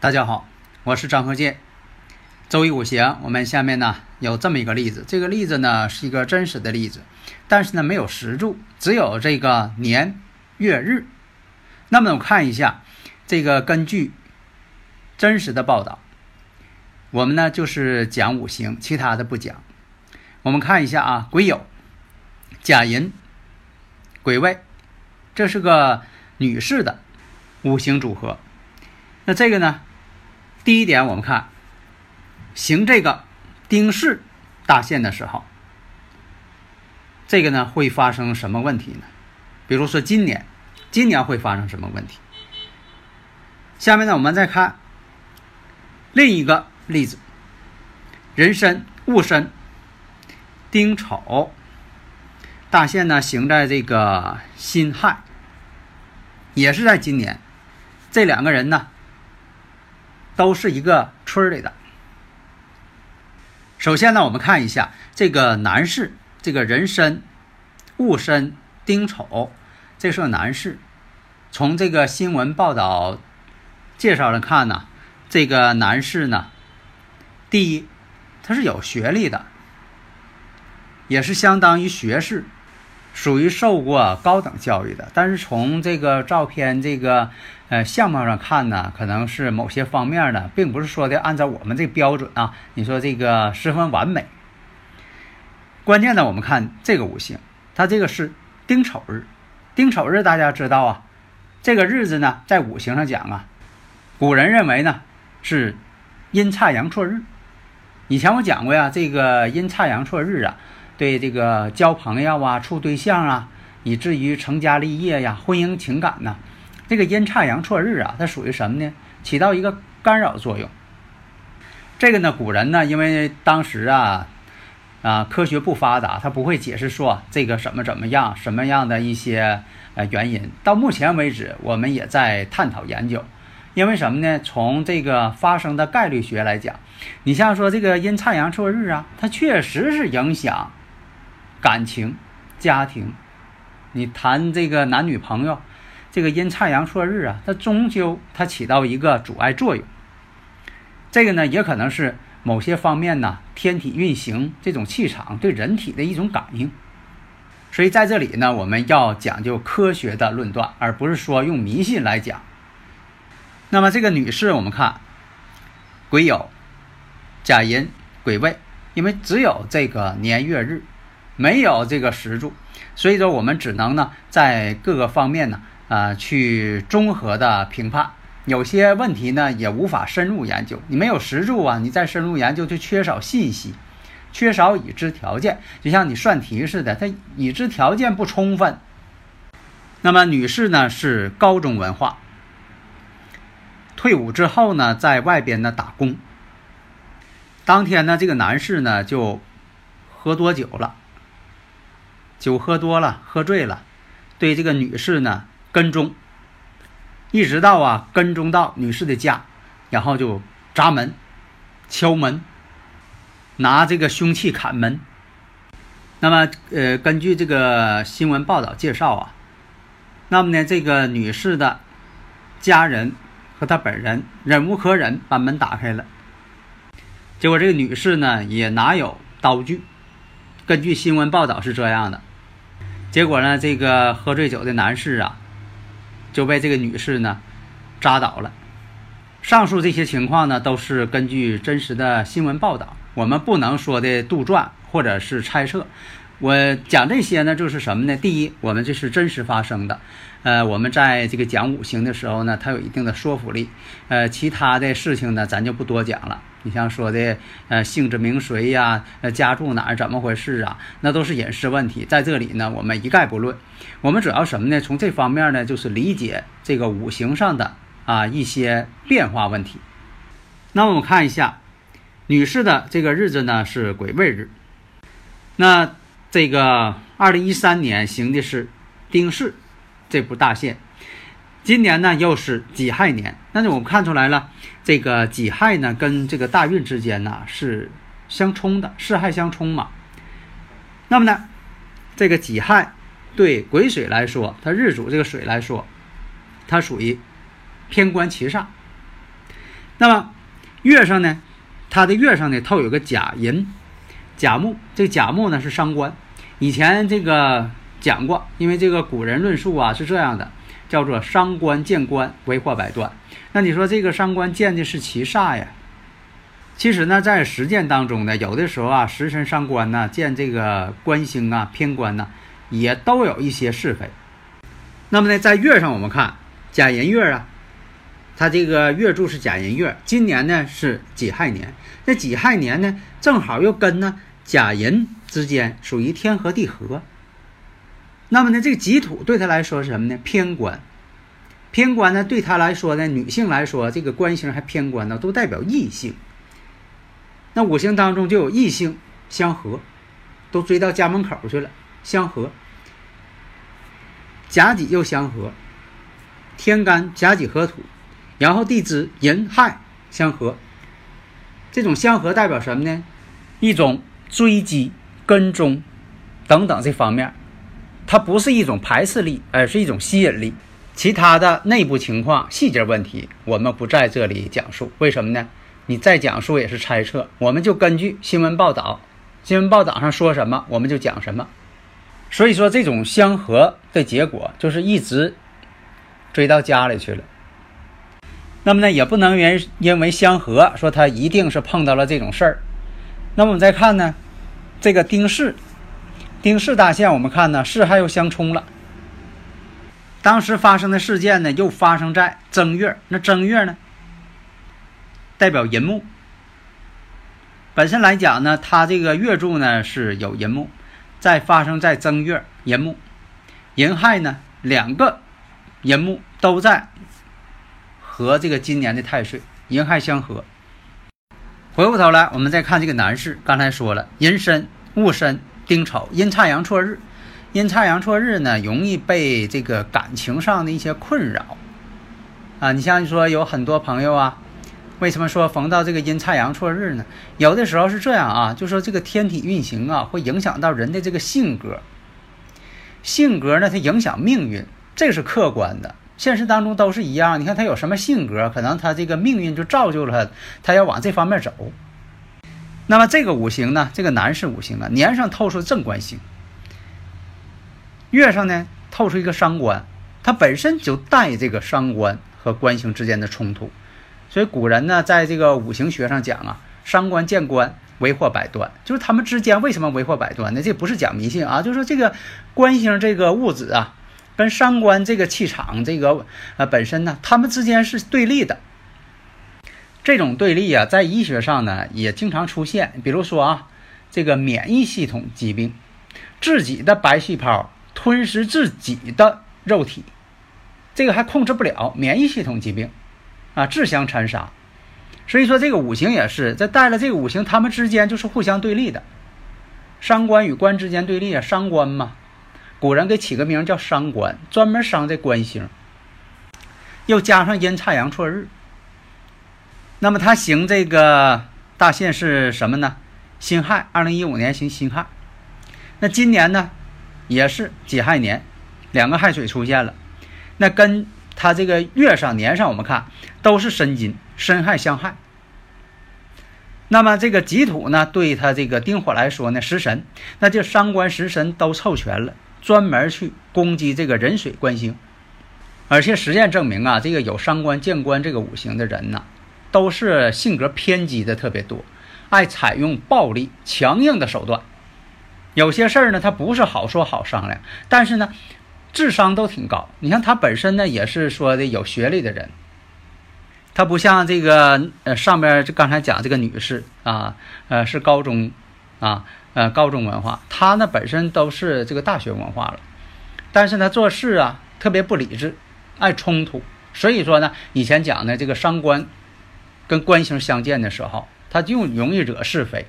大家好，我是张和建。周易五行，我们下面呢有这么一个例子，这个例子呢是一个真实的例子，但是呢没有实柱，只有这个年月日。那么我看一下，这个根据真实的报道，我们呢就是讲五行，其他的不讲。我们看一下啊，癸酉、甲寅、癸未，这是个女士的五行组合。那这个呢？第一点，我们看行这个丁巳大限的时候，这个呢会发生什么问题呢？比如说今年，今年会发生什么问题？下面呢，我们再看另一个例子：人参、戊申、丁丑大限呢行在这个辛亥，也是在今年，这两个人呢。都是一个村里的。首先呢，我们看一下这个男士，这个人参、戊申、丁丑，这是个男士。从这个新闻报道介绍来看呢，这个男士呢，第一，他是有学历的，也是相当于学士。属于受过高等教育的，但是从这个照片这个呃相貌上看呢，可能是某些方面呢，并不是说的按照我们这标准啊，你说这个十分完美。关键呢，我们看这个五行，它这个是丁丑日，丁丑日大家知道啊，这个日子呢，在五行上讲啊，古人认为呢是阴差阳错日。以前我讲过呀，这个阴差阳错日啊。对这个交朋友啊、处对象啊，以至于成家立业呀、婚姻情感呐，这个阴差阳错日啊，它属于什么呢？起到一个干扰作用。这个呢，古人呢，因为当时啊啊科学不发达，他不会解释说这个什么怎么样、什么样的一些呃原因。到目前为止，我们也在探讨研究。因为什么呢？从这个发生的概率学来讲，你像说这个阴差阳错日啊，它确实是影响。感情、家庭，你谈这个男女朋友，这个阴差阳错日啊，它终究它起到一个阻碍作用。这个呢，也可能是某些方面呢，天体运行这种气场对人体的一种感应。所以在这里呢，我们要讲究科学的论断，而不是说用迷信来讲。那么这个女士，我们看癸酉、甲寅、癸未，因为只有这个年月日。没有这个时柱，所以说我们只能呢在各个方面呢啊去综合的评判，有些问题呢也无法深入研究。你没有实柱啊，你再深入研究就缺少信息，缺少已知条件，就像你算题似的，它已知条件不充分。那么女士呢是高中文化，退伍之后呢在外边呢打工。当天呢这个男士呢就喝多酒了。酒喝多了，喝醉了，对这个女士呢跟踪，一直到啊跟踪到女士的家，然后就砸门、敲门，拿这个凶器砍门。那么呃，根据这个新闻报道介绍啊，那么呢这个女士的家人和她本人忍无可忍，把门打开了。结果这个女士呢也拿有刀具？根据新闻报道是这样的。结果呢，这个喝醉酒的男士啊，就被这个女士呢扎倒了。上述这些情况呢，都是根据真实的新闻报道，我们不能说的杜撰或者是猜测。我讲这些呢，就是什么呢？第一，我们这是真实发生的，呃，我们在这个讲五行的时候呢，它有一定的说服力。呃，其他的事情呢，咱就不多讲了。你像说的，呃，姓之名谁呀？呃，家住哪儿？怎么回事啊？那都是隐私问题，在这里呢，我们一概不论。我们主要什么呢？从这方面呢，就是理解这个五行上的啊一些变化问题。那我们看一下，女士的这个日子呢是癸未日。那这个二零一三年行的是丁巳这部大限，今年呢又是己亥年，那我们看出来了，这个己亥呢跟这个大运之间呢是相冲的，巳亥相冲嘛。那么呢，这个己亥对癸水来说，它日主这个水来说，它属于偏官七煞。那么月上呢，它的月上呢透有个甲寅。甲木，这个甲木呢是伤官。以前这个讲过，因为这个古人论述啊是这样的，叫做伤官见官，为祸百端。那你说这个伤官见的是七煞呀？其实呢，在实践当中呢，有的时候啊，食神伤官呢，见这个官星啊、偏官呢，也都有一些是非。那么呢，在月上我们看甲寅月啊，它这个月柱是甲寅月，今年呢是己亥年。那己亥年呢，正好又跟呢。甲寅之间属于天合地合，那么呢，这个己土对他来说是什么呢？偏官，偏官呢对他来说呢，女性来说这个官星还偏官呢，都代表异性。那五行当中就有异性相合，都追到家门口去了，相合。甲己又相合，天干甲己合土，然后地支寅亥相合，这种相合代表什么呢？一种。追击、跟踪等等这方面，它不是一种排斥力，而是一种吸引力。其他的内部情况、细节问题，我们不在这里讲述。为什么呢？你再讲述也是猜测。我们就根据新闻报道，新闻报道上说什么，我们就讲什么。所以说，这种相合的结果就是一直追到家里去了。那么呢，也不能因因为相合说他一定是碰到了这种事儿。那么我们再看呢，这个丁巳，丁巳大限，我们看呢，巳亥又相冲了。当时发生的事件呢，又发生在正月。那正月呢，代表寅木。本身来讲呢，它这个月柱呢是有寅木，再发生在正月寅木，寅亥呢两个寅木都在和这个今年的太岁寅亥相合。回过头来，我们再看这个男士。刚才说了，寅申、戊申、丁丑，阴差阳错日。阴差阳错日呢，容易被这个感情上的一些困扰啊。你像你说有很多朋友啊，为什么说逢到这个阴差阳错日呢？有的时候是这样啊，就说这个天体运行啊，会影响到人的这个性格。性格呢，它影响命运，这是客观的。现实当中都是一样，你看他有什么性格，可能他这个命运就造就了他，他要往这方面走。那么这个五行呢，这个男士五行啊，年上透出正官星，月上呢透出一个伤官，它本身就带这个伤官和官星之间的冲突。所以古人呢，在这个五行学上讲啊，伤官见官为祸百端，就是他们之间为什么为祸百端呢？这不是讲迷信啊，就是说这个官星这个物质啊。跟伤官这个气场，这个呃本身呢，他们之间是对立的。这种对立啊，在医学上呢也经常出现。比如说啊，这个免疫系统疾病，自己的白细胞吞噬自己的肉体，这个还控制不了。免疫系统疾病啊，自相残杀。所以说这个五行也是，在带了这个五行，他们之间就是互相对立的。伤官与官之间对立啊，伤官嘛。古人给起个名叫伤官，专门伤这官星。又加上阴差阳错日，那么他行这个大限是什么呢？辛亥，二零一五年行辛亥。那今年呢，也是己亥年，两个亥水出现了。那跟他这个月上年上，我们看都是申金，申亥相害。那么这个己土呢，对他这个丁火来说呢，食神，那就伤官食神都凑全了。专门去攻击这个人水官星，而且实验证明啊，这个有伤官见官这个五行的人呢，都是性格偏激的特别多，爱采用暴力强硬的手段。有些事儿呢，他不是好说好商量，但是呢，智商都挺高。你看他本身呢，也是说的有学历的人，他不像这个呃上边就刚才讲这个女士啊，呃是高中啊，呃高中文化，她呢本身都是这个大学文化了，但是呢做事啊特别不理智，爱冲突，所以说呢，以前讲的这个伤官跟官星相见的时候，他就容易惹是非。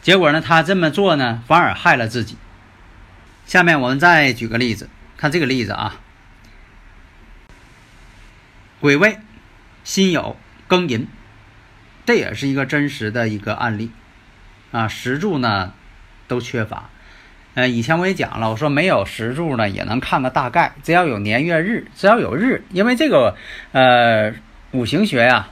结果呢，他这么做呢，反而害了自己。下面我们再举个例子，看这个例子啊，癸未、辛酉、庚寅，这也是一个真实的一个案例啊。石柱呢都缺乏，呃，以前我也讲了，我说没有石柱呢也能看个大概，只要有年月日，只要有日，因为这个呃五行学呀，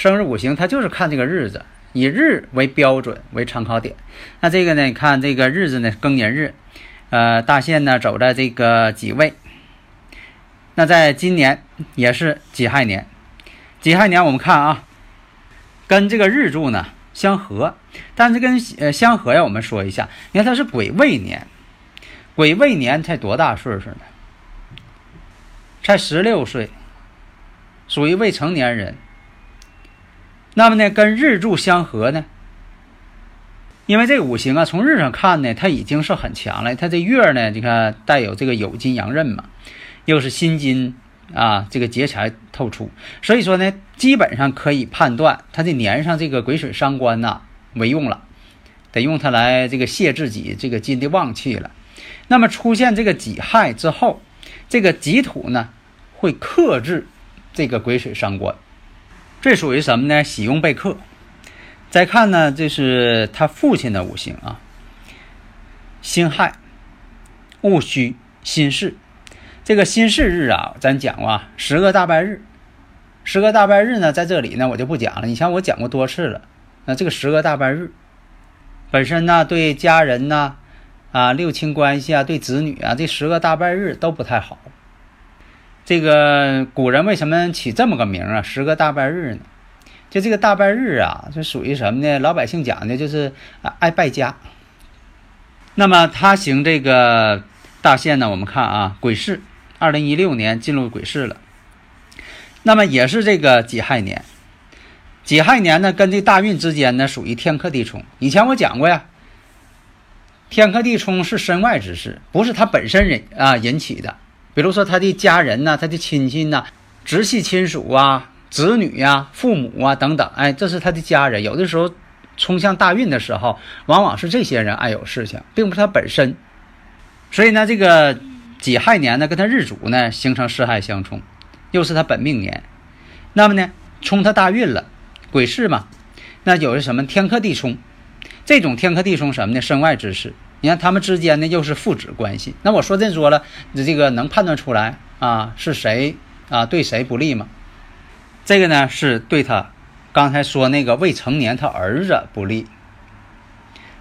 生日五行它就是看这个日子。以日为标准为参考点，那这个呢？你看这个日子呢，庚寅日，呃，大限呢走在这个己未，那在今年也是己亥年，己亥年我们看啊，跟这个日柱呢相合，但是跟呃相合呀，我们说一下，你看它是癸未年，癸未年才多大岁数呢？才十六岁，属于未成年人。那么呢，跟日柱相合呢？因为这五行啊，从日上看呢，它已经是很强了。它这月呢，你看带有这个酉金阳刃嘛，又是辛金啊，这个劫财透出，所以说呢，基本上可以判断它这年上这个癸水伤官呐没用了，得用它来这个泄自己这个金的旺气了。那么出现这个己亥之后，这个己土呢会克制这个癸水伤官。这属于什么呢？喜用备克。再看呢，这是他父亲的五行啊，辛亥、戊戌、辛巳。这个辛巳日啊，咱讲过啊，十个大拜日。十个大拜日呢，在这里呢，我就不讲了。你像我讲过多次了。那这个十个大拜日本身呢，对家人呢，啊，六亲关系啊，对子女啊，这十个大拜日都不太好。这个古人为什么起这么个名啊？十个大拜日呢？就这个大拜日啊，就属于什么呢？老百姓讲的就是，爱败家。那么他行这个大限呢？我们看啊，癸巳，二零一六年进入癸巳了。那么也是这个己亥年，己亥年呢，跟这大运之间呢，属于天克地冲。以前我讲过呀，天克地冲是身外之事，不是他本身人啊引起的。比如说他的家人呐，他的亲戚呐，直系亲属啊，子女呀，父母啊等等，哎，这是他的家人。有的时候冲向大运的时候，往往是这些人爱有事情，并不是他本身。所以呢，这个己亥年呢，跟他日主呢形成四害相冲，又是他本命年。那么呢，冲他大运了，癸巳嘛，那有的什么天克地冲，这种天克地冲什么呢？身外之事。你看他们之间呢又是父子关系，那我说这说了，你这个能判断出来啊是谁啊对谁不利吗？这个呢是对他刚才说那个未成年他儿子不利，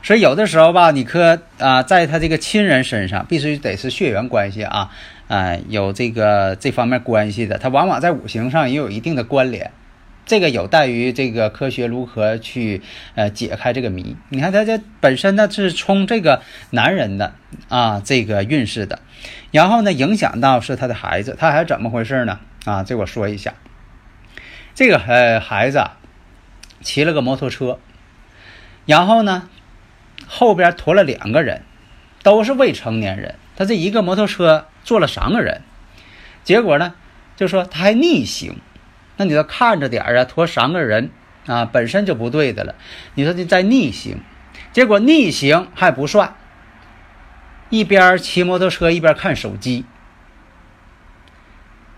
所以有的时候吧，你可啊在他这个亲人身上必须得是血缘关系啊，啊有这个这方面关系的，他往往在五行上也有一定的关联。这个有待于这个科学如何去呃解开这个谜。你看他这本身呢是冲这个男人的啊这个运势的，然后呢影响到是他的孩子，他还怎么回事呢？啊，这我说一下，这个呃孩子骑了个摩托车，然后呢后边驮了两个人，都是未成年人，他这一个摩托车坐了三个人，结果呢就说他还逆行。那你说看着点啊，驮三个人啊，本身就不对的了。你说你在逆行，结果逆行还不算，一边骑摩托车一边看手机，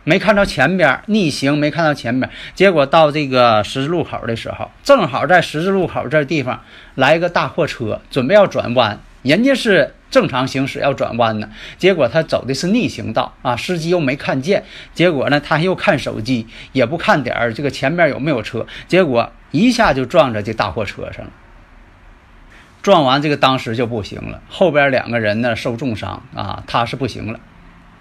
没看到前边逆行，没看到前边，结果到这个十字路口的时候，正好在十字路口这地方来一个大货车，准备要转弯，人家是。正常行驶要转弯呢，结果他走的是逆行道啊，司机又没看见，结果呢他又看手机，也不看点儿这个前面有没有车，结果一下就撞在这大货车上了。撞完这个当时就不行了，后边两个人呢受重伤啊，他是不行了。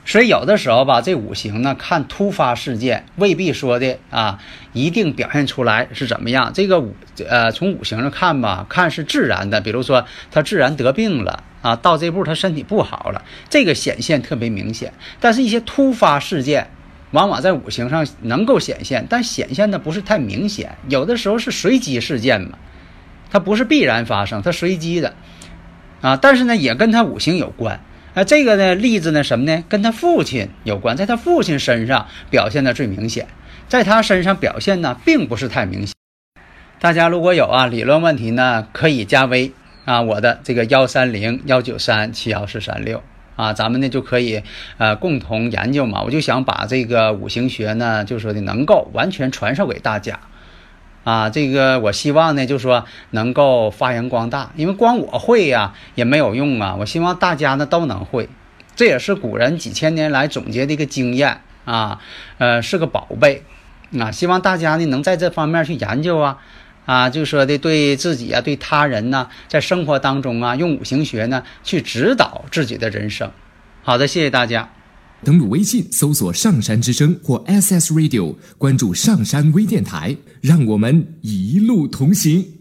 所以有的时候吧，这五行呢，看突发事件未必说的啊，一定表现出来是怎么样。这个五呃，从五行上看吧，看是自然的，比如说他自然得病了啊，到这步他身体不好了，这个显现特别明显。但是，一些突发事件，往往在五行上能够显现，但显现的不是太明显。有的时候是随机事件嘛，它不是必然发生，它随机的啊。但是呢，也跟他五行有关。那这个呢例子呢什么呢？跟他父亲有关，在他父亲身上表现的最明显，在他身上表现呢并不是太明显。大家如果有啊理论问题呢，可以加微啊我的这个幺三零幺九三七幺四三六啊，咱们呢就可以呃共同研究嘛。我就想把这个五行学呢，就说的能够完全传授给大家。啊，这个我希望呢，就说能够发扬光大，因为光我会呀也没有用啊。我希望大家呢都能会，这也是古人几千年来总结的一个经验啊，呃，是个宝贝啊。希望大家呢能在这方面去研究啊，啊，就说的对自己啊，对他人呢，在生活当中啊，用五行学呢去指导自己的人生。好的，谢谢大家。登录微信搜索“上山之声”或 SS Radio，关注上山微电台，让我们一路同行。